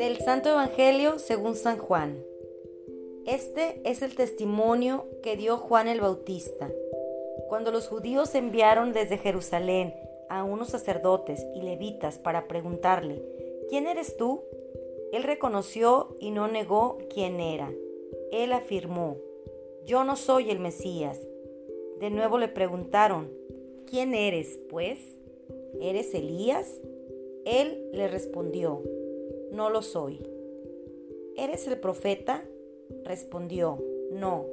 Del Santo Evangelio según San Juan. Este es el testimonio que dio Juan el Bautista. Cuando los judíos enviaron desde Jerusalén a unos sacerdotes y levitas para preguntarle, ¿quién eres tú? Él reconoció y no negó quién era. Él afirmó, yo no soy el Mesías. De nuevo le preguntaron, ¿quién eres, pues? ¿Eres Elías? Él le respondió, no lo soy. ¿Eres el profeta? Respondió, no.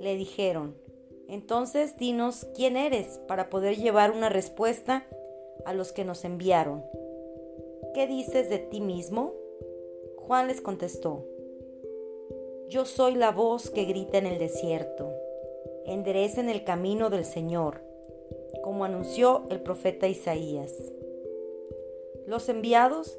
Le dijeron, entonces dinos quién eres para poder llevar una respuesta a los que nos enviaron. ¿Qué dices de ti mismo? Juan les contestó, yo soy la voz que grita en el desierto, enderecen el camino del Señor, como anunció el profeta Isaías. Los enviados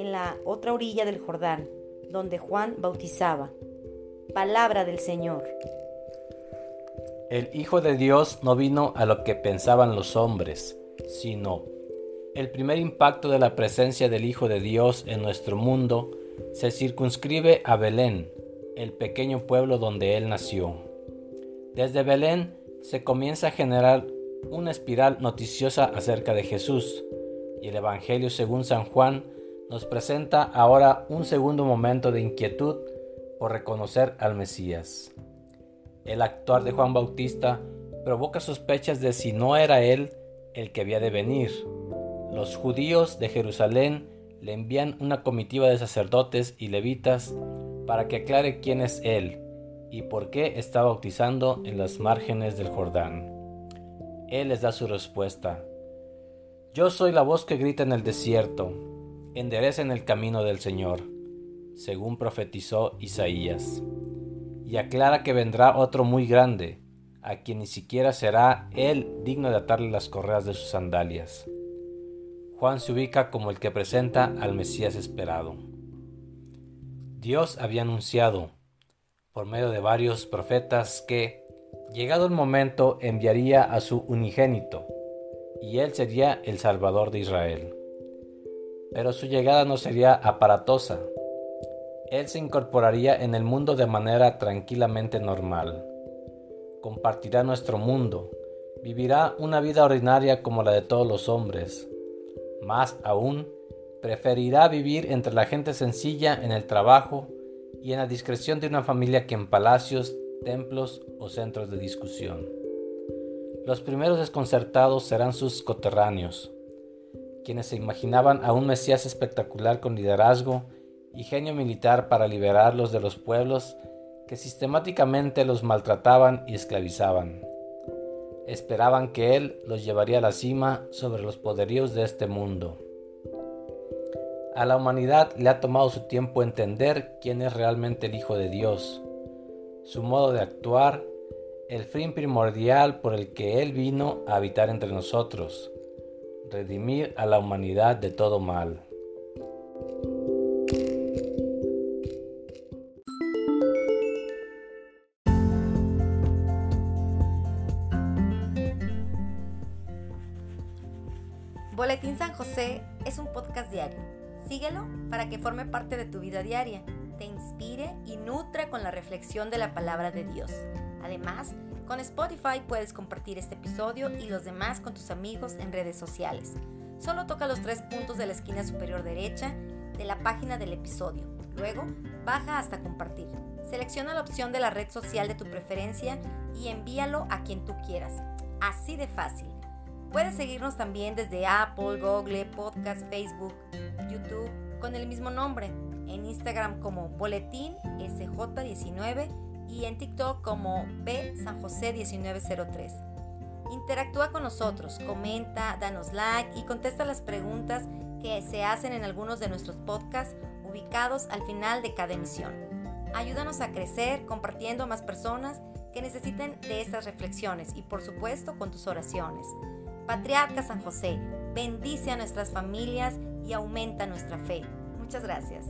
en la otra orilla del Jordán, donde Juan bautizaba. Palabra del Señor. El Hijo de Dios no vino a lo que pensaban los hombres, sino el primer impacto de la presencia del Hijo de Dios en nuestro mundo se circunscribe a Belén, el pequeño pueblo donde Él nació. Desde Belén se comienza a generar una espiral noticiosa acerca de Jesús, y el Evangelio según San Juan nos presenta ahora un segundo momento de inquietud por reconocer al Mesías. El actuar de Juan Bautista provoca sospechas de si no era él el que había de venir. Los judíos de Jerusalén le envían una comitiva de sacerdotes y levitas para que aclare quién es él y por qué está bautizando en las márgenes del Jordán. Él les da su respuesta. Yo soy la voz que grita en el desierto, enderecen el camino del Señor, según profetizó Isaías. Y aclara que vendrá otro muy grande, a quien ni siquiera será él digno de atarle las correas de sus sandalias. Juan se ubica como el que presenta al Mesías esperado. Dios había anunciado, por medio de varios profetas, que, llegado el momento, enviaría a su unigénito, y él sería el Salvador de Israel pero su llegada no sería aparatosa. Él se incorporaría en el mundo de manera tranquilamente normal. Compartirá nuestro mundo, vivirá una vida ordinaria como la de todos los hombres. Más aún, preferirá vivir entre la gente sencilla en el trabajo y en la discreción de una familia que en palacios, templos o centros de discusión. Los primeros desconcertados serán sus coterráneos, quienes se imaginaban a un Mesías espectacular con liderazgo y genio militar para liberarlos de los pueblos que sistemáticamente los maltrataban y esclavizaban. Esperaban que Él los llevaría a la cima sobre los poderíos de este mundo. A la humanidad le ha tomado su tiempo entender quién es realmente el Hijo de Dios, su modo de actuar, el fin primordial por el que Él vino a habitar entre nosotros, redimir a la humanidad de todo mal. Boletín San José es un podcast diario. Síguelo para que forme parte de tu vida diaria, te inspire y nutra con la reflexión de la palabra de Dios. Además, con Spotify puedes compartir este episodio y los demás con tus amigos en redes sociales. Solo toca los tres puntos de la esquina superior derecha de la página del episodio. Luego, baja hasta compartir. Selecciona la opción de la red social de tu preferencia y envíalo a quien tú quieras. Así de fácil. Puedes seguirnos también desde Apple, Google, Podcast, Facebook, YouTube con el mismo nombre. En Instagram como Boletín SJ19 y en TikTok como B San José 1903. Interactúa con nosotros, comenta, danos like y contesta las preguntas que se hacen en algunos de nuestros podcasts ubicados al final de cada emisión. Ayúdanos a crecer compartiendo a más personas que necesiten de estas reflexiones y por supuesto con tus oraciones. Patriarca San José, bendice a nuestras familias y aumenta nuestra fe. Muchas gracias.